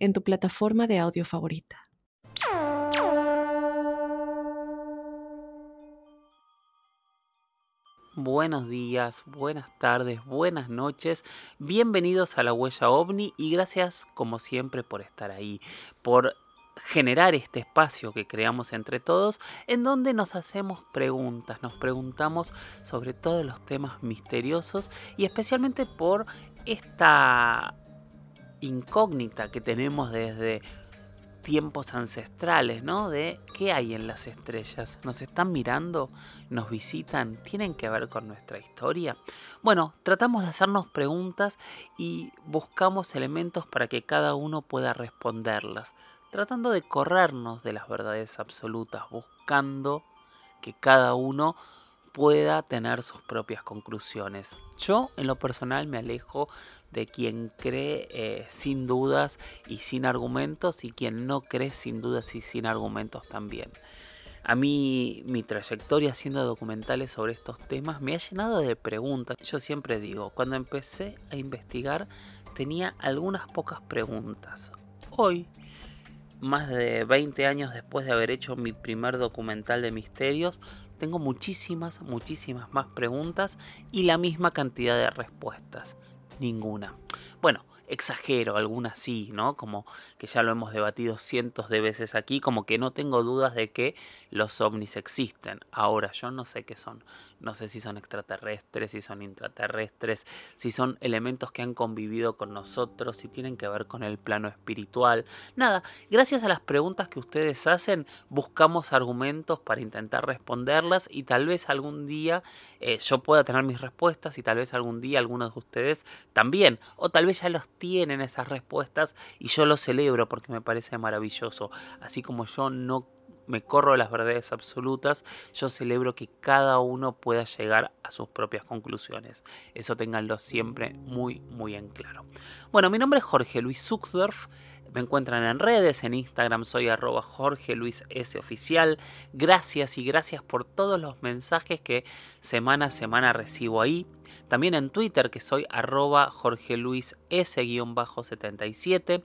en tu plataforma de audio favorita. Buenos días, buenas tardes, buenas noches, bienvenidos a la huella ovni y gracias como siempre por estar ahí, por generar este espacio que creamos entre todos en donde nos hacemos preguntas, nos preguntamos sobre todos los temas misteriosos y especialmente por esta incógnita que tenemos desde tiempos ancestrales, ¿no? De qué hay en las estrellas. ¿Nos están mirando? ¿Nos visitan? ¿Tienen que ver con nuestra historia? Bueno, tratamos de hacernos preguntas y buscamos elementos para que cada uno pueda responderlas tratando de corrernos de las verdades absolutas, buscando que cada uno pueda tener sus propias conclusiones. Yo en lo personal me alejo de quien cree eh, sin dudas y sin argumentos y quien no cree sin dudas y sin argumentos también. A mí mi trayectoria haciendo documentales sobre estos temas me ha llenado de preguntas. Yo siempre digo, cuando empecé a investigar tenía algunas pocas preguntas. Hoy más de 20 años después de haber hecho mi primer documental de misterios, tengo muchísimas, muchísimas más preguntas y la misma cantidad de respuestas. Ninguna. Bueno, exagero, algunas sí, ¿no? Como que ya lo hemos debatido cientos de veces aquí, como que no tengo dudas de que los ovnis existen. Ahora, yo no sé qué son. No sé si son extraterrestres, si son intraterrestres, si son elementos que han convivido con nosotros, si tienen que ver con el plano espiritual. Nada, gracias a las preguntas que ustedes hacen, buscamos argumentos para intentar responderlas y tal vez algún día eh, yo pueda tener mis respuestas y tal vez algún día algunos de ustedes también. O tal vez ya los tienen esas respuestas y yo lo celebro porque me parece maravilloso. Así como yo no me corro las verdades absolutas, yo celebro que cada uno pueda llegar a sus propias conclusiones. Eso tenganlo siempre muy, muy en claro. Bueno, mi nombre es Jorge Luis Zuckdorf. Me encuentran en redes, en Instagram soy arroba Jorge Luis. Oficial. Gracias y gracias por todos los mensajes que semana a semana recibo ahí. También en Twitter que soy arroba Jorge Luis S-77.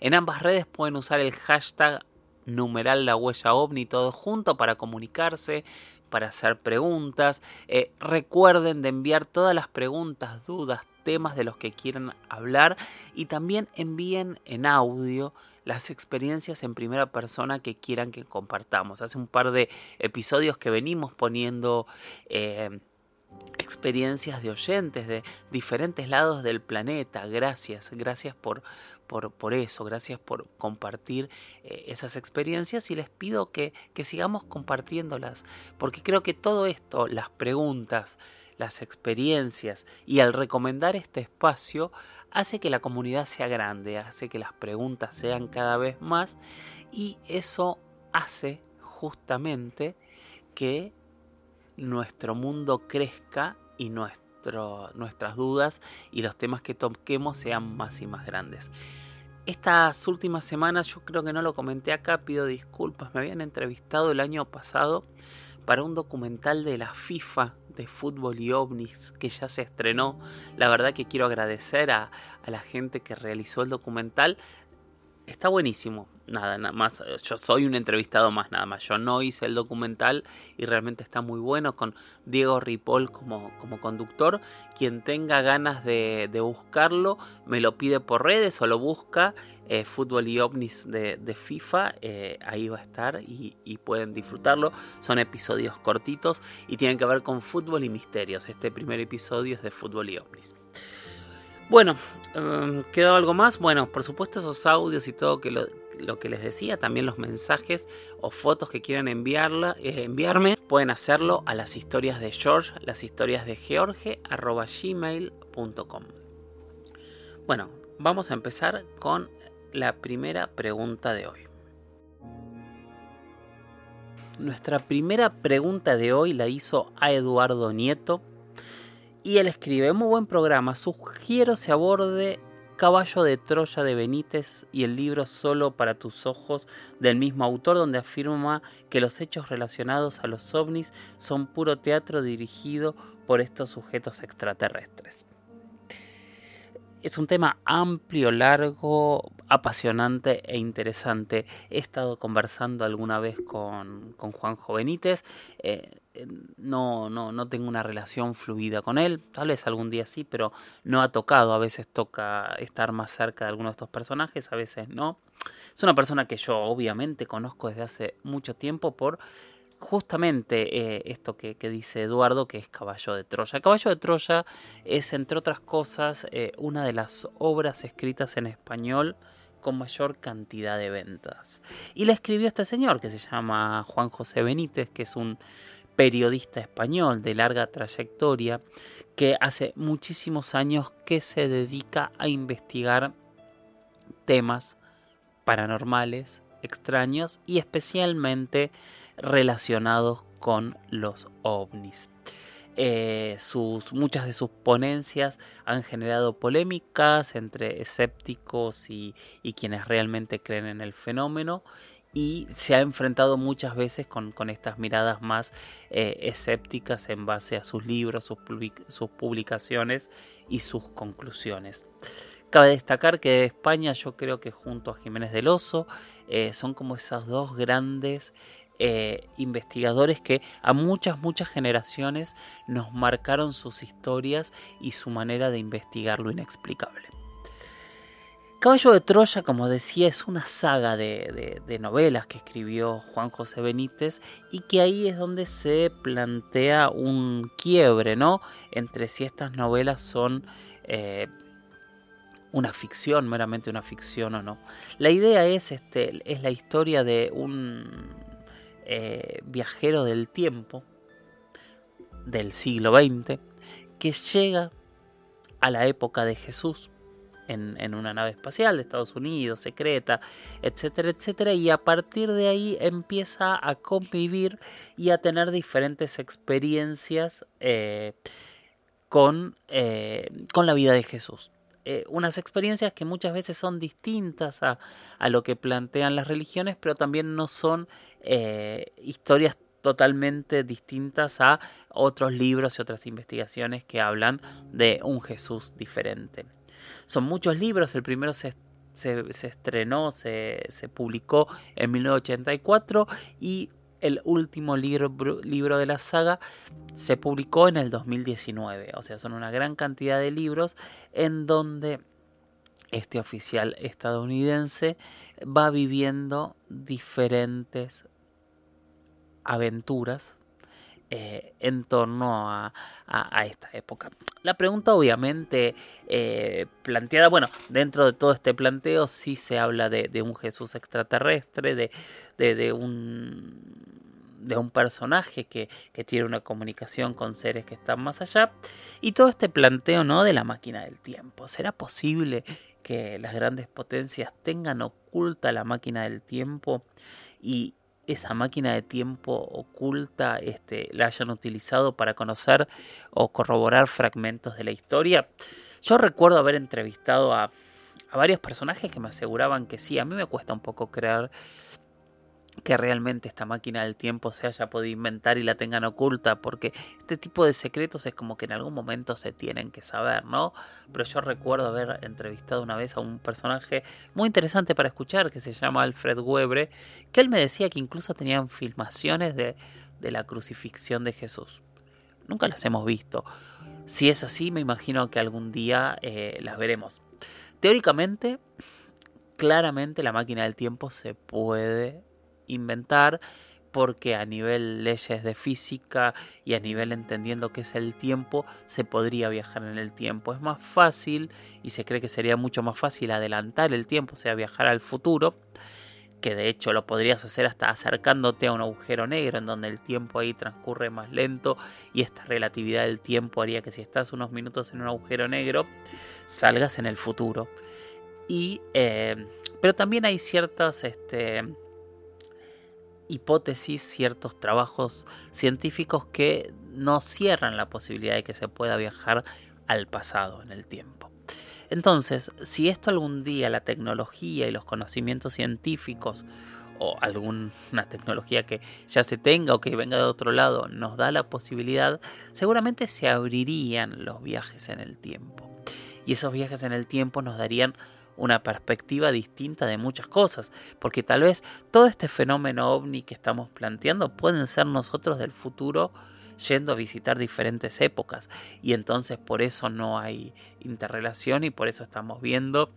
En ambas redes pueden usar el hashtag numeral la huella ovni todo junto para comunicarse, para hacer preguntas. Eh, recuerden de enviar todas las preguntas, dudas, temas de los que quieran hablar y también envíen en audio las experiencias en primera persona que quieran que compartamos. Hace un par de episodios que venimos poniendo... Eh, experiencias de oyentes de diferentes lados del planeta. Gracias, gracias por, por, eso, gracias por compartir eh, esas experiencias y les pido que, que sigamos compartiéndolas, porque creo que todo esto, las preguntas, las experiencias y al recomendar este espacio hace que la comunidad sea grande, hace que las preguntas sean cada vez más y eso hace justamente que nuestro mundo crezca y nuestro, nuestras dudas y los temas que toquemos sean más y más grandes. Estas últimas semanas yo creo que no lo comenté acá, pido disculpas, me habían entrevistado el año pasado para un documental de la FIFA de fútbol y ovnis que ya se estrenó. La verdad que quiero agradecer a, a la gente que realizó el documental. Está buenísimo, nada, nada más. Yo soy un entrevistado más, nada más. Yo no hice el documental y realmente está muy bueno con Diego Ripoll como, como conductor. Quien tenga ganas de, buscarlo, me lo pide por redes o lo busca. Eh, Fútbol y ovnis de, FIFA, eh, ahí va a estar y, y, pueden disfrutarlo. Son episodios cortitos y tienen que ver con fútbol y misterios. Este primer episodio es de fútbol y ovnis. Bueno, um, ¿quedó algo más? Bueno, por supuesto esos audios y todo que lo, que les decía, también los mensajes o fotos que quieran enviarla, eh, enviarme, pueden hacerlo a las historias de George, las historias de George. Bueno, vamos a empezar con la primera pregunta de hoy. Nuestra primera pregunta de hoy la hizo a Eduardo Nieto y él escribe, muy buen programa, sugiero se aborde Caballo de Troya de Benítez y el libro Solo para tus ojos del mismo autor donde afirma que los hechos relacionados a los ovnis son puro teatro dirigido por estos sujetos extraterrestres. Es un tema amplio, largo, apasionante e interesante. He estado conversando alguna vez con, con Juanjo Benítez. Eh, no, no, no tengo una relación fluida con él. Tal vez algún día sí, pero no ha tocado. A veces toca estar más cerca de alguno de estos personajes, a veces no. Es una persona que yo obviamente conozco desde hace mucho tiempo por justamente eh, esto que, dice Eduardo, que es Caballo de Troya. Caballo de Troya es, entre otras cosas, eh, una de las obras escritas en español con mayor cantidad de ventas. Y la escribió este señor que se llama Juan José Benítez, que es un periodista español de larga trayectoria, que hace muchísimos años que se dedica a investigar temas paranormales, extraños y especialmente relacionados con los ovnis. Eh, sus, muchas de sus ponencias han generado polémicas entre escépticos y, quienes realmente creen en el fenómeno y se ha enfrentado muchas veces con, estas miradas más eh, escépticas en base a sus libros, sus, sus publicaciones y sus conclusiones. Cabe destacar que de España yo creo que junto a Jiménez del Oso eh, son como esas dos grandes eh, investigadores que a muchas, muchas generaciones nos marcaron sus historias y su manera de investigar lo inexplicable. Caballo de Troya, como decía, es una saga de, novelas que escribió Juan José Benítez y que ahí es donde se plantea un quiebre, ¿no? Entre si estas novelas son eh, una ficción, meramente una ficción o no. La idea es, este, es la historia de un eh, viajero del tiempo del siglo XX que llega a la época de Jesús en, una nave espacial de Estados Unidos, secreta, etcétera, etcétera, y a partir de ahí empieza a convivir y a tener diferentes experiencias eh, con, eh, con la vida de Jesús. Eh, unas experiencias que muchas veces son distintas a, lo que plantean las religiones, pero también no son historias totalmente distintas a otros libros y otras investigaciones que hablan de un Jesús diferente. Son muchos libros, el primero se, estrenó, se, se publicó en 1984 y el último libro, libro de la saga se publicó en el 2019. O sea, son una gran cantidad de libros en donde este oficial estadounidense va viviendo diferentes aventuras eh, en torno a, esta época. La pregunta obviamente eh, planteada, bueno, dentro de todo este planteo sí se habla de, un Jesús extraterrestre, de, un personaje que, tiene una comunicación con seres que están más allá. Y todo este planteo ¿no? de la máquina del tiempo. ¿Será posible que las grandes potencias tengan oculta la máquina del tiempo y esa máquina de tiempo oculta este, la hayan utilizado para conocer o corroborar fragmentos de la historia? Yo recuerdo haber entrevistado a, a varios personajes que me aseguraban que sí, a mí me cuesta un poco creer que realmente esta máquina del tiempo se haya podido inventar y la tengan oculta, porque este tipo de secretos es como que en algún momento se tienen que saber, ¿no? Pero yo recuerdo haber entrevistado una vez a un personaje muy interesante para escuchar que se llama Alfred Webre, que él me decía que incluso tenían filmaciones de, de la crucifixión de Jesús. Nunca las hemos visto. Si es así, me imagino que algún día eh, las veremos. Teóricamente, claramente la máquina del tiempo se puede inventar porque a nivel leyes de física y a nivel entendiendo qué es el tiempo, se podría viajar en el tiempo. Es más fácil y se cree que sería mucho más fácil adelantar el tiempo, o sea, viajar al futuro, que de hecho lo podrías hacer hasta acercándote a un agujero negro en donde el tiempo ahí transcurre más lento y esta relatividad del tiempo haría que si estás unos minutos en un agujero negro, salgas en el futuro. Y eh, Pero también hay ciertas este, hipótesis, ciertos trabajos científicos que no cierran la posibilidad de que se pueda viajar al pasado en el tiempo. Entonces, si esto algún día la tecnología y los conocimientos científicos o alguna tecnología que ya se tenga o que venga de otro lado nos da la posibilidad, seguramente se abrirían los viajes en el tiempo. Y esos viajes en el tiempo nos darían una perspectiva distinta de muchas cosas, porque tal vez todo este fenómeno ovni que estamos planteando pueden ser nosotros del futuro yendo a visitar diferentes épocas y entonces por eso no hay interrelación y por eso estamos viendo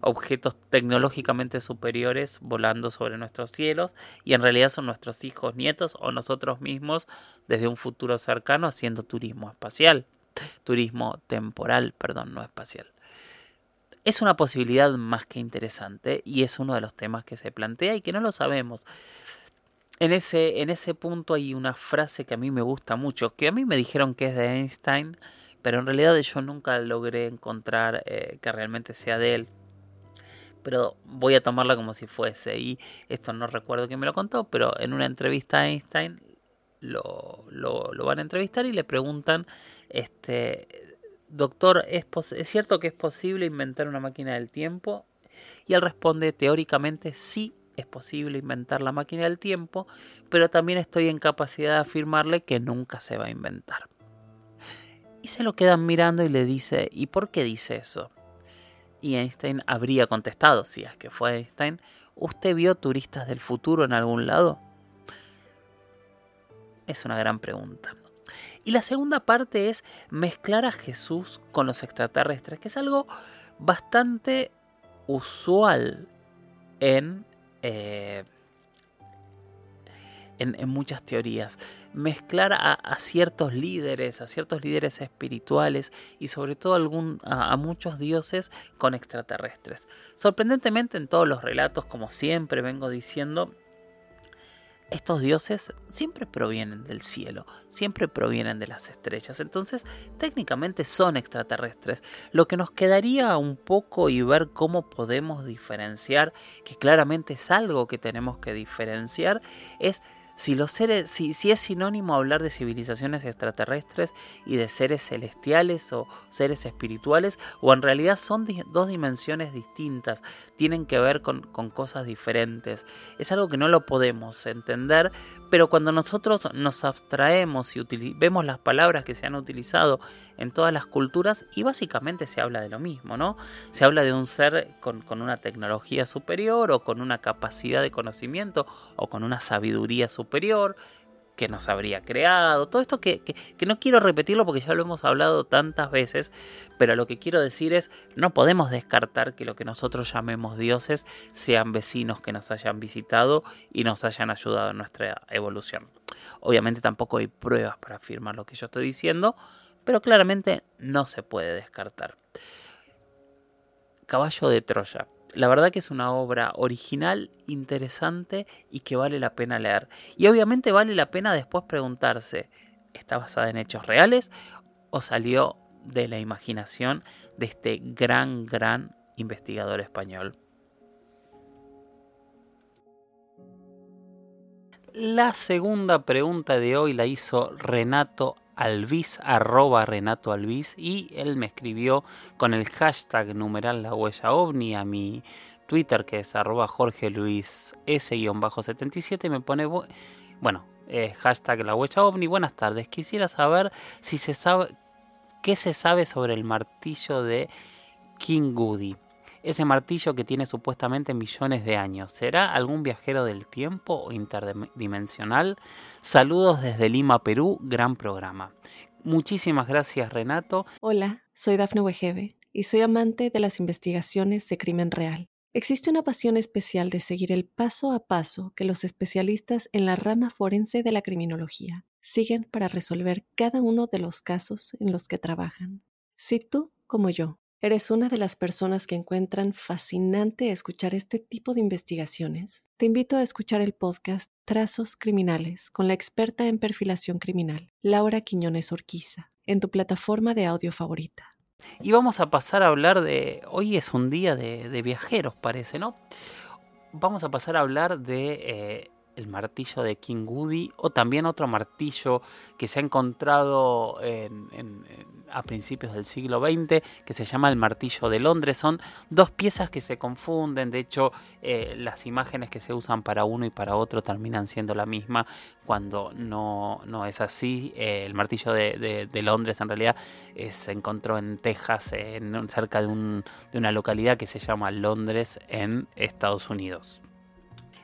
objetos tecnológicamente superiores volando sobre nuestros cielos y en realidad son nuestros hijos, nietos o nosotros mismos desde un futuro cercano haciendo turismo espacial, turismo temporal, perdón, no espacial. Es una posibilidad más que interesante y es uno de los temas que se plantea y que no lo sabemos en ese, en ese punto hay una frase que a mí me gusta mucho, que a mí me dijeron que es de Einstein, pero en realidad yo nunca logré encontrar eh, que realmente sea de él. Pero voy a tomarla como si fuese. Y esto no recuerdo quién me lo contó, pero en una entrevista a Einstein lo, lo, lo van a entrevistar y le preguntan, este, doctor, ¿es, ¿es cierto que es posible inventar una máquina del tiempo? Y él responde, teóricamente sí es posible inventar la máquina del tiempo, pero también estoy en capacidad de afirmarle que nunca se va a inventar. Y se lo quedan mirando y le dice, ¿y por qué dice eso? Y Einstein habría contestado, si es que fue Einstein, ¿usted vio turistas del futuro en algún lado? Es una gran pregunta. Y la segunda parte es mezclar a Jesús con los extraterrestres, que es algo bastante usual en eh, en, muchas teorías. Mezclar a, ciertos líderes, a ciertos líderes espirituales y sobre todo a, muchos dioses con extraterrestres. Sorprendentemente en todos los relatos, como siempre vengo diciendo, estos dioses siempre provienen del cielo, siempre provienen de las estrellas, entonces técnicamente son extraterrestres. Lo que nos quedaría un poco y ver cómo podemos diferenciar, que claramente es algo que tenemos que diferenciar, es si, los seres, si, si, es sinónimo hablar de civilizaciones extraterrestres y de seres celestiales o seres espirituales, o en realidad son dos dimensiones distintas, tienen que ver con, con cosas diferentes. Es algo que no lo podemos entender, pero cuando nosotros nos abstraemos y vemos las palabras que se han utilizado en todas las culturas, y básicamente se habla de lo mismo, ¿no? Se habla de un ser con, con una tecnología superior o con una capacidad de conocimiento o con una sabiduría superior superior que nos habría creado, todo esto que, no quiero repetirlo porque ya lo hemos hablado tantas veces, pero lo que quiero decir es, no podemos descartar que lo que nosotros llamemos dioses sean vecinos que nos hayan visitado y nos hayan ayudado en nuestra evolución. Obviamente tampoco hay pruebas para afirmar lo que yo estoy diciendo, pero claramente no se puede descartar. Caballo de Troya. La verdad que es una obra original, interesante y que vale la pena leer. Y obviamente vale la pena después preguntarse, ¿está basada en hechos reales o salió de la imaginación de este gran, gran investigador español? La segunda pregunta de hoy la hizo Renato Alvis, arroba Renato Alvis, y él me escribió con el hashtag numeral la huella ovni a mi Twitter, que es arroba Jorge Luis S-77, me pone, bueno, eh, hashtag la huella ovni, buenas tardes, quisiera saber si se sabe, qué se sabe sobre el martillo de King Goody ese martillo que tiene supuestamente millones de años. ¿Será algún viajero del tiempo o interdimensional? Saludos desde Lima, Perú, gran programa. Muchísimas gracias Renato. Hola, soy Dafne Wegebe y soy amante de las investigaciones de crimen real. Existe una pasión especial de seguir el paso a paso que los especialistas en la rama forense de la criminología siguen para resolver cada uno de los casos en los que trabajan. Si tú, como yo, ¿Eres una de las personas que encuentran fascinante escuchar este tipo de investigaciones? Te invito a escuchar el podcast Trazos Criminales con la experta en perfilación criminal, Laura Quiñones Orquiza, en tu plataforma de audio favorita. Y vamos a pasar a hablar de. Hoy es un día de, viajeros, parece, ¿no? Vamos a pasar a hablar de eh, el martillo de King Woody o también otro martillo que se ha encontrado a principios del siglo XX que se llama el martillo de Londres. Son dos piezas que se confunden, de hecho eh, las imágenes que se usan para uno y para otro terminan siendo la misma cuando no, no es así. Eh, el martillo de, Londres en realidad eh, se encontró en Texas, en, cerca de una localidad que se llama Londres en Estados Unidos.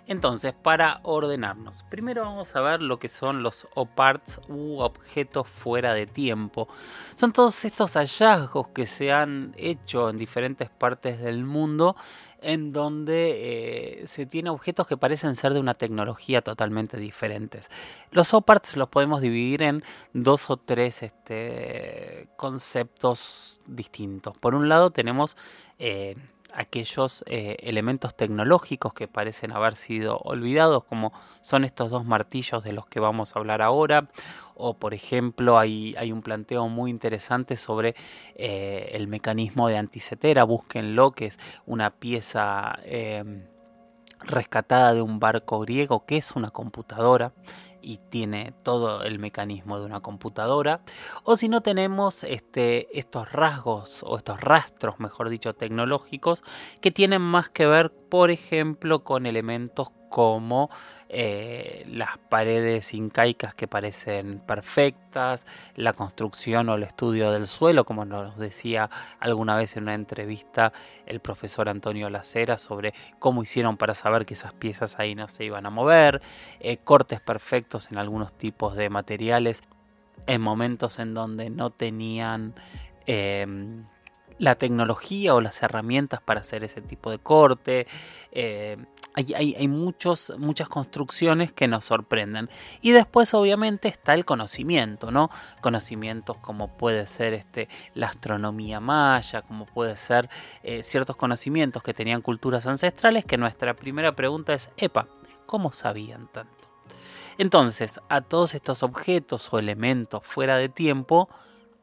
Entonces, para ordenarnos, primero vamos a ver lo que son los OPARTs u objetos fuera de tiempo. Son todos estos hallazgos que se han hecho en diferentes partes del mundo en donde eh, se tiene objetos que parecen ser de una tecnología totalmente diferentes. Los OPARTs los podemos dividir en dos o tres este, conceptos distintos. Por un lado tenemos... Eh, aquellos eh, elementos tecnológicos que parecen haber sido olvidados, como son estos dos martillos de los que vamos a hablar ahora, o por ejemplo hay, hay un planteo muy interesante sobre eh, el mecanismo de anticetera, búsquenlo, que es una pieza... Em, rescatada de un barco griego que es una computadora y tiene todo el mecanismo de una computadora. O si no tenemos este, estos rasgos o estos rastros mejor dicho tecnológicos que tienen más que ver por ejemplo con elementos como eh, las paredes incaicas que parecen perfectas, la construcción o el estudio del suelo, como nos decía alguna vez en una entrevista el profesor Antonio Lacera sobre cómo hicieron para saber que esas piezas ahí no se iban a mover, eh, cortes perfectos en algunos tipos de materiales, en momentos en donde no tenían... Em, la tecnología o las herramientas para hacer ese tipo de corte. Eh, hay, muchos, muchas construcciones que nos sorprenden. Y después obviamente está el conocimiento, ¿no? Conocimientos como puede ser este, la astronomía maya, como puede ser eh, ciertos conocimientos que tenían culturas ancestrales, que nuestra primera pregunta es, epa, ¿cómo sabían tanto? Entonces, a todos estos objetos o elementos fuera de tiempo,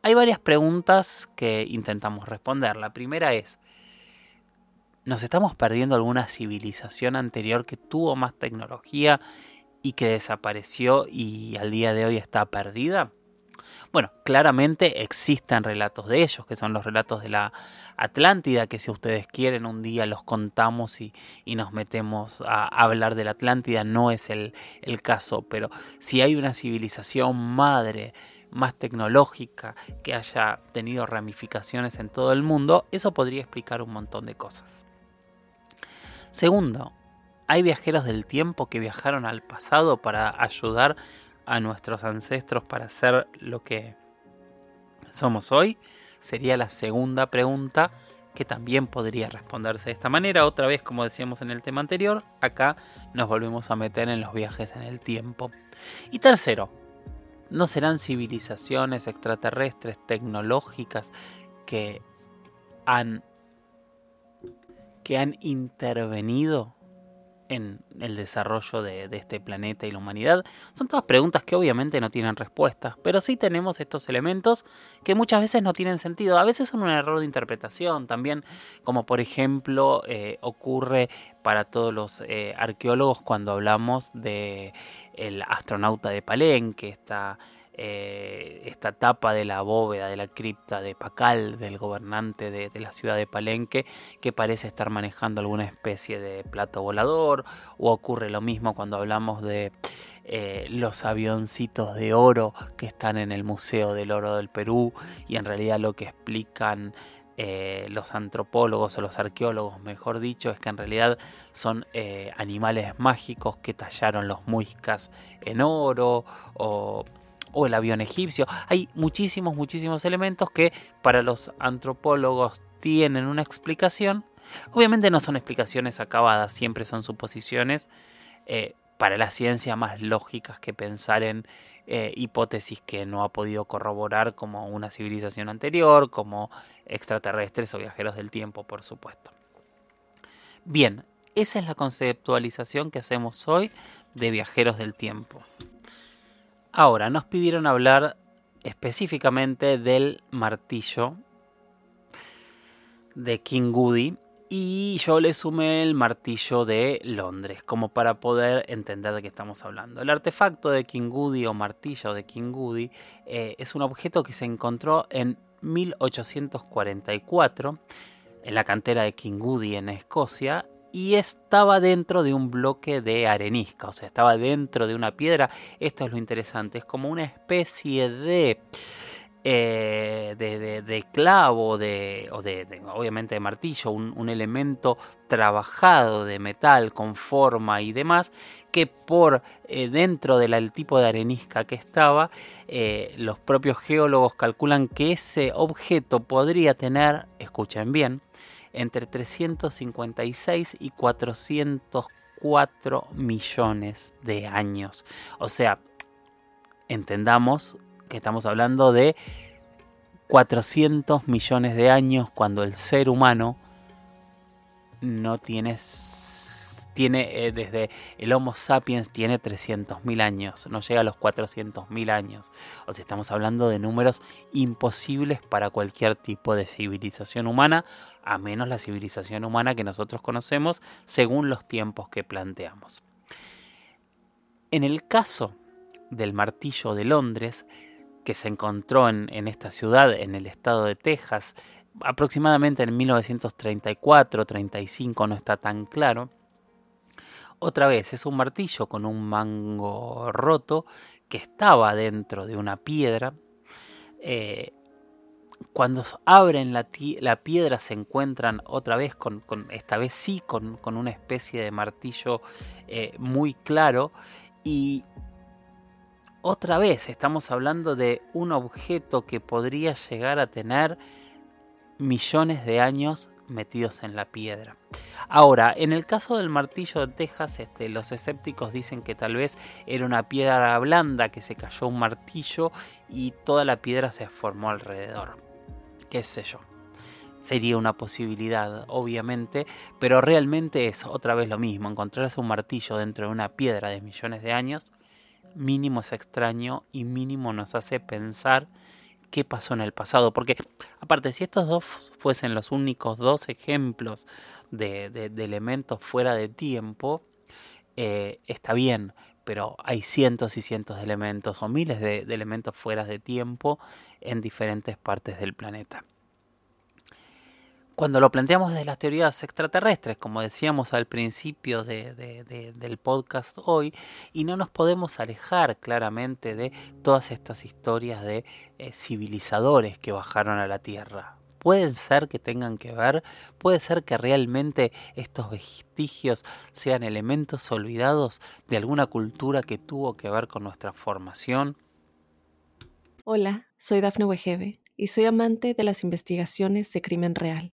hay varias preguntas que intentamos responder. La primera es, ¿nos estamos perdiendo alguna civilización anterior que tuvo más tecnología y que desapareció y al día de hoy está perdida? Bueno, claramente existen relatos de ellos, que son los relatos de la Atlántida, que si ustedes quieren un día los contamos y, nos metemos a hablar de la Atlántida, no es el, el caso, pero si hay una civilización madre más tecnológica, que haya tenido ramificaciones en todo el mundo, eso podría explicar un montón de cosas. Segundo, hay viajeros del tiempo que viajaron al pasado para ayudar a nuestros ancestros para ser lo que somos hoy? Sería la segunda pregunta que también podría responderse de esta manera. Otra vez, como decíamos en el tema anterior, acá nos volvemos a meter en los viajes en el tiempo. Y tercero, ¿no serán civilizaciones extraterrestres tecnológicas que han, que han intervenido en el desarrollo de, este planeta y la humanidad? Son todas preguntas que obviamente no tienen respuestas, pero sí tenemos estos elementos que muchas veces no tienen sentido. A veces son un error de interpretación también, como por ejemplo eh, ocurre para todos los eh, arqueólogos cuando hablamos de astronauta de Palenque, esta eh, esta tapa de la bóveda de la cripta de Pacal, del gobernante de, la ciudad de Palenque, que parece estar manejando alguna especie de plato volador, o ocurre lo mismo cuando hablamos de eh, los avioncitos de oro que están en el Museo del Oro del Perú, y en realidad lo que explican eh, los antropólogos o los arqueólogos, mejor dicho, es que en realidad son animales mágicos que tallaron los muiscas en oro o o el avión egipcio. Hay muchísimos, muchísimos elementos que para los antropólogos tienen una explicación. Obviamente no son explicaciones acabadas, siempre son suposiciones. Eh, para la ciencia más lógicas que pensar en eh, hipótesis que no ha podido corroborar como una civilización anterior, como extraterrestres o viajeros del tiempo, por supuesto. Bien, esa es la conceptualización que hacemos hoy de viajeros del tiempo. Ahora, nos pidieron hablar específicamente del martillo de King Goody y yo le sumé el martillo de Londres, como para poder entender de qué estamos hablando. El artefacto de King Goody o martillo de King Goody eh, es un objeto que se encontró en 1844 en la cantera de King Goody en Escocia y estaba dentro de un bloque de arenisca, o sea, estaba dentro de una piedra. Esto es lo interesante, es como una especie de eh, de, clavo de, o de, obviamente de martillo, un, elemento trabajado de metal con forma y demás, que por eh, dentro del tipo de arenisca que estaba, eh, los propios geólogos calculan que ese objeto podría tener, escuchen bien, entre 356 y 404 millones de años. O sea, entendamos que estamos hablando de 400 millones de años cuando el ser humano no tiene tiene eh, desde el Homo sapiens tiene 300.000 años, no llega a los 400.000 años. O sea, estamos hablando de números imposibles para cualquier tipo de civilización humana, a menos la civilización humana que nosotros conocemos según los tiempos que planteamos. En el caso del martillo de Londres, que se encontró en, esta ciudad, en el estado de Texas, aproximadamente en 1934-35, no está tan claro. Otra vez, es un martillo con un mango roto que estaba dentro de una piedra. Eh, cuando abren la, piedra se encuentran otra vez con, esta vez sí, con, una especie de martillo eh, muy claro y otra vez estamos hablando de un objeto que podría llegar a tener millones de años metidos en la piedra. Ahora, en el caso del martillo de Texas, este, los escépticos dicen que tal vez era una piedra blanda que se cayó un martillo y toda la piedra se formó alrededor. ¿Qué sé yo? Sería una posibilidad, obviamente, pero realmente es otra vez lo mismo. Encontrarse un martillo dentro de una piedra de millones de años mínimo es extraño y mínimo nos hace pensar qué pasó en el pasado. Porque aparte, si estos dos fuesen los únicos dos ejemplos de, elementos fuera de tiempo, eh, está bien, pero hay cientos y cientos de elementos o miles de elementos fuera de tiempo en diferentes partes del planeta cuando lo planteamos desde las teorías extraterrestres, como decíamos al principio del podcast hoy, y no nos podemos alejar claramente de todas estas historias de eh, civilizadores que bajaron a la Tierra. Pueden ser que tengan que ver, puede ser que realmente estos vestigios sean elementos olvidados de alguna cultura que tuvo que ver con nuestra formación. Hola, soy Dafne Wegebe y soy amante de las investigaciones de crimen real.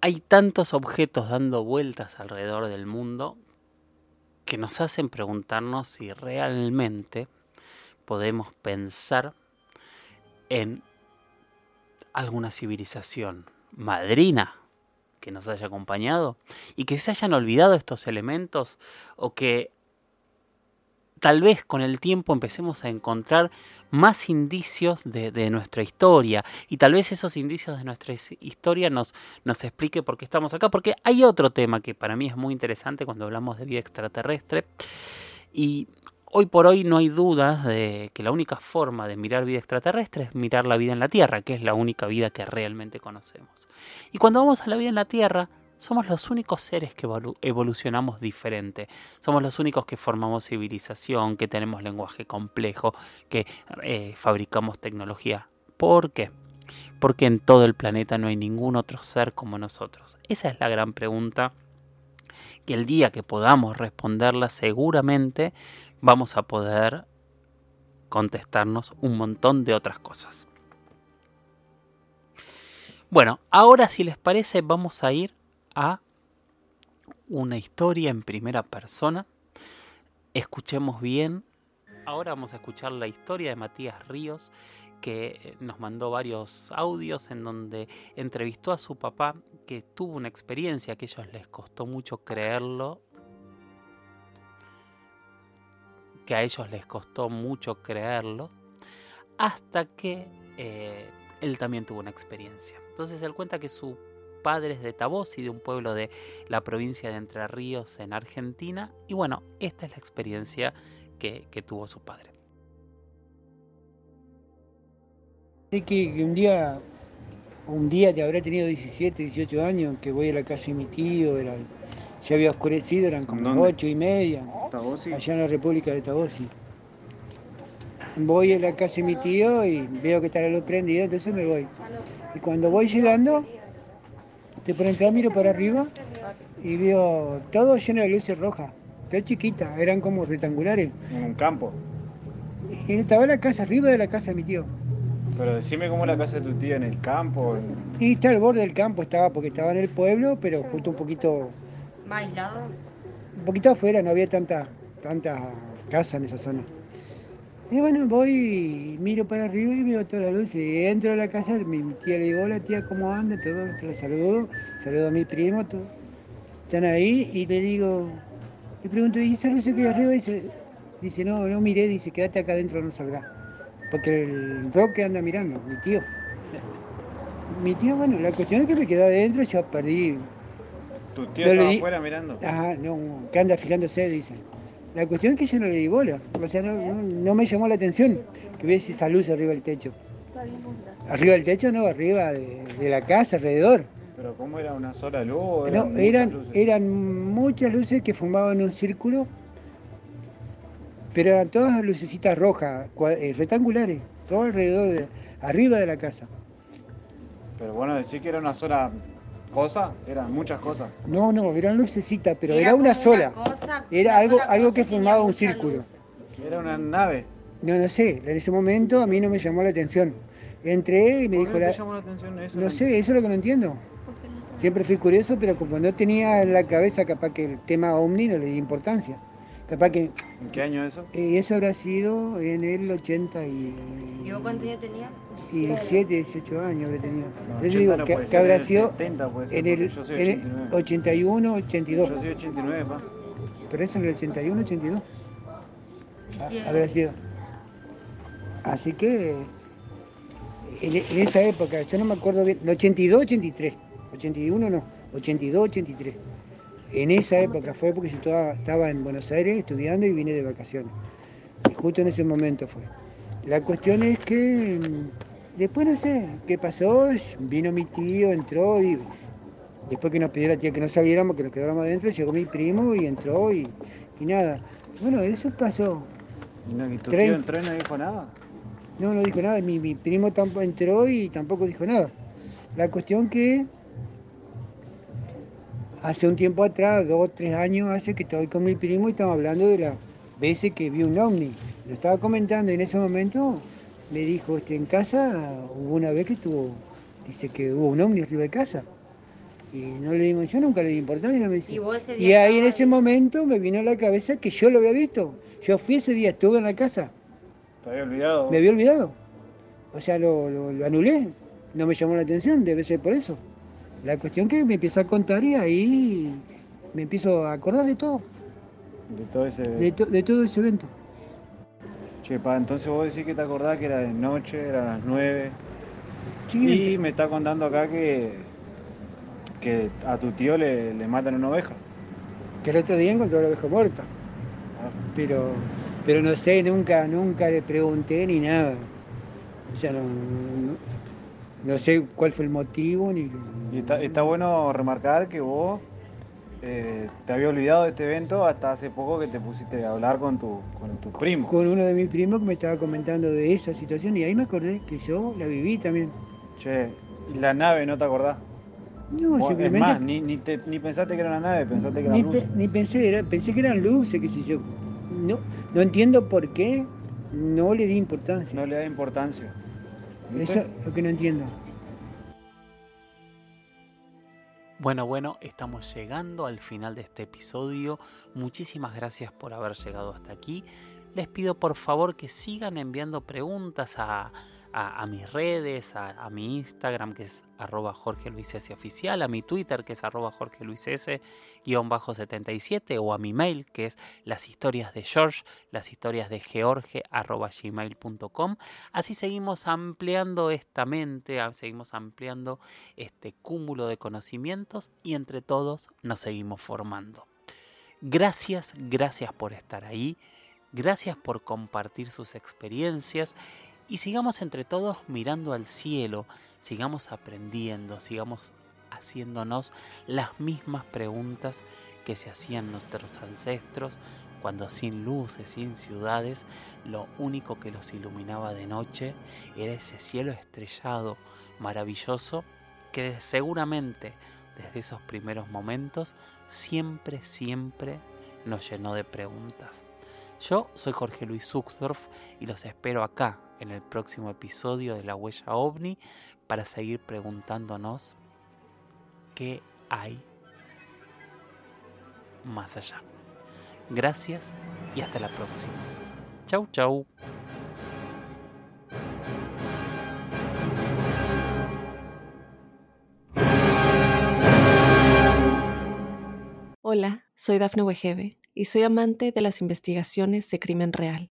hay tantos objetos dando vueltas alrededor del mundo que nos hacen preguntarnos si realmente podemos pensar en alguna civilización madrina que nos haya acompañado y que se hayan olvidado estos elementos o que tal vez con el tiempo empecemos a encontrar más indicios de, nuestra historia. Y tal vez esos indicios de nuestra historia nos, nos explique por qué estamos acá, porque hay otro tema que para mí es muy interesante cuando hablamos de vida extraterrestre. Y hoy por hoy no hay dudas de que la única forma de mirar vida extraterrestre es mirar la vida en la Tierra, que es la única vida que realmente conocemos. Y cuando vamos a la vida en la Tierra, somos los únicos seres que evolucionamos diferente. Somos los únicos que formamos civilización, que tenemos lenguaje complejo, que eh, fabricamos tecnología. ¿Por qué? Porque en todo el planeta no hay ningún otro ser como nosotros. Esa es la gran pregunta que el día que podamos responderla seguramente vamos a poder contestarnos un montón de otras cosas. Bueno, ahora si les parece vamos a ir a una historia en primera persona. Escuchemos bien. Ahora vamos a escuchar la historia de Matías Ríos, que nos mandó varios audios en donde entrevistó a su papá, que tuvo una experiencia que a ellos les costó mucho creerlo, que a ellos les costó mucho creerlo, hasta que eh, él también tuvo una experiencia. Entonces él cuenta que su padre es de Tabosi, de un pueblo de la provincia de Entre Ríos en Argentina, y bueno, esta es la experiencia que, que tuvo su padre. Sé que un día, un día te habrá tenido 17, 18 años, que voy a la casa de mi tío, era, ya había oscurecido, eran como ¿Dónde? 8 y media, ¿Tabosi? allá en la República de Tabosi. Voy a la casa de mi tío y veo que está la luz prendida, entonces me voy. Y cuando voy llegando, te por entrar miro para arriba y veo todo lleno de luces rojas, pero chiquitas, eran como rectangulares. En un campo. Y estaba la casa, arriba de la casa de mi tío. Pero decime cómo es la casa de tu tía en el campo. Y está al borde del campo, estaba porque estaba en el pueblo, pero justo un poquito, Más aislado. un poquito afuera, no había tanta, tanta casa en esa zona. Y bueno, voy y miro para arriba y veo todas las luces. Y entro a la casa, mi tía le digo, hola tía, ¿cómo anda? Todo, te la saludo, saludo a mi primo, todo. Están ahí y le digo, le pregunto, ¿y esa luz que hay arriba? Dice, dice, no, no miré, dice, quédate acá adentro, no salgas. Porque el roque anda mirando, mi tío. Mi tío, bueno, la cuestión es que me quedé adentro, yo perdí Tu le estaba afuera mirando. Ajá, no, que anda fijándose, dice. La cuestión es que yo no le di bola, o sea, no, no- no me llamó la atención que hubiese esa luz arriba del techo. Arriba del techo, no, arriba de, de la casa, alrededor. Pero ¿cómo era una sola luz? No, muchas eran, luces? eran muchas luces que formaban un círculo, pero eran todas lucecitas rojas, eh, rectangulares, todo alrededor, de, arriba de la casa. Pero bueno, decir que era una sola cosa, eran muchas cosas. No, no, eran lucecitas, pero era, una sola. cosa- Era una algo, algo que formaba un círculo. luz. Era una nave. No, no sé, en ese momento a mí no me llamó la atención. Entré y me ¿Por dijo qué la... llamó la atención eso? No sé, eso es lo que no entiendo. Siempre fui curioso, pero como no tenía en la cabeza capaz que el tema ovni no le di importancia. Capaz que ¿En qué año eso? eh, eso habrá sido en el 80 y... ¿Y vos cuántos años tenías? y 7, 18 años habré tenido. No, Yo 80 digo no que, que habrá en el sido 70 puede ser, en el, yo en el 89. 81, 82. Yo soy 89, pa. Pero eso en el 81, 82. Ah, Sí. habrá sido. Así que en, en esa época, yo no me acuerdo bien, no, 82, 83, 81 no, 82, 83. En esa época fue porque yo estaba, estaba en Buenos Aires estudiando y vine de vacaciones. Y justo en ese momento fue. La cuestión es que mm, después no sé qué pasó, vino mi tío, entró y después que nos pidió la tía que no saliéramos, que nos quedáramos adentro, llegó mi primo y entró y, y nada. Bueno, eso pasó. ¿Y, no, y tu Treinta. tío entró y no dijo nada? No, no dijo nada. Mi, mi primo tampoco entró y tampoco dijo nada. La cuestión que hace un tiempo atrás, dos, tres años hace que estoy con mi primo y estamos hablando de las veces que vi un ovni. Lo estaba comentando y en ese momento me dijo, este, en casa hubo una vez que tuvo, dice que hubo un ovni arriba de casa. Y no le dimos, yo nunca le di importancia, no me dice. Y vos ese Y ahí en ese ahí. momento me vino a la cabeza que yo lo había visto. Yo fui ese día, estuve en la casa. ¿Te había olvidado? Me había olvidado. O sea, lo, lo- lo anulé. No me llamó la atención, debe ser por eso. La cuestión que me empieza a contar y ahí me empiezo a acordar de todo, De todo ese... de, to- de todo ese evento. Che, pa, entonces vos decís que te acordás que era de noche, eran las 9. Sí, Y me está contando acá que, que a tu tío le, le matan una oveja. que el otro día encontró la oveja muerta. Pero, pero no sé, nunca, nunca le pregunté ni nada. O sea, no, no- no sé cuál fue el motivo ni. Y está, está bueno remarcar que vos eh, te había olvidado de este evento hasta hace poco que te pusiste a hablar con tu, con tu primo. Con uno de mis primos que me estaba comentando de esa situación y ahí me acordé que yo la viví también. Che, y la nave, ¿no te acordás? No, Vos, es simplemente. más, ni, ni, te- ni pensaste que era una nave, pensaste que era Ni, pe- ni pensé, era, pensé que eran luces, qué sé yo. No, no entiendo por qué no le di importancia. No le da importancia. Eso es lo que no entiendo. Bueno, bueno, estamos llegando al final de este episodio. Muchísimas gracias por haber llegado hasta aquí. Les pido por favor que sigan enviando preguntas a, a, mis redes, a, mi Instagram que es arroba Jorge Luis S oficial, a mi Twitter que es arroba Jorge Luis S guion bajo 77 o a mi mail que es las historias de George, las historias de George arroba gmail.com. Así seguimos ampliando esta mente, seguimos ampliando este cúmulo de conocimientos y entre todos nos seguimos formando. Gracias, gracias por estar ahí. Gracias por compartir sus experiencias y sigamos entre todos mirando al cielo, sigamos aprendiendo, sigamos haciéndonos las mismas preguntas que se hacían nuestros ancestros cuando sin luces, sin ciudades, lo único que los iluminaba de noche era ese cielo estrellado, maravilloso, que seguramente desde esos primeros momentos siempre, siempre nos llenó de preguntas. Yo soy Jorge Luis Zuxdorf y los espero acá en el próximo episodio de La Huella OVNI para seguir preguntándonos qué hay más allá. Gracias y hasta la próxima. Chau, chau. Hola, soy Dafne Wegebe y soy amante de las investigaciones de crimen real.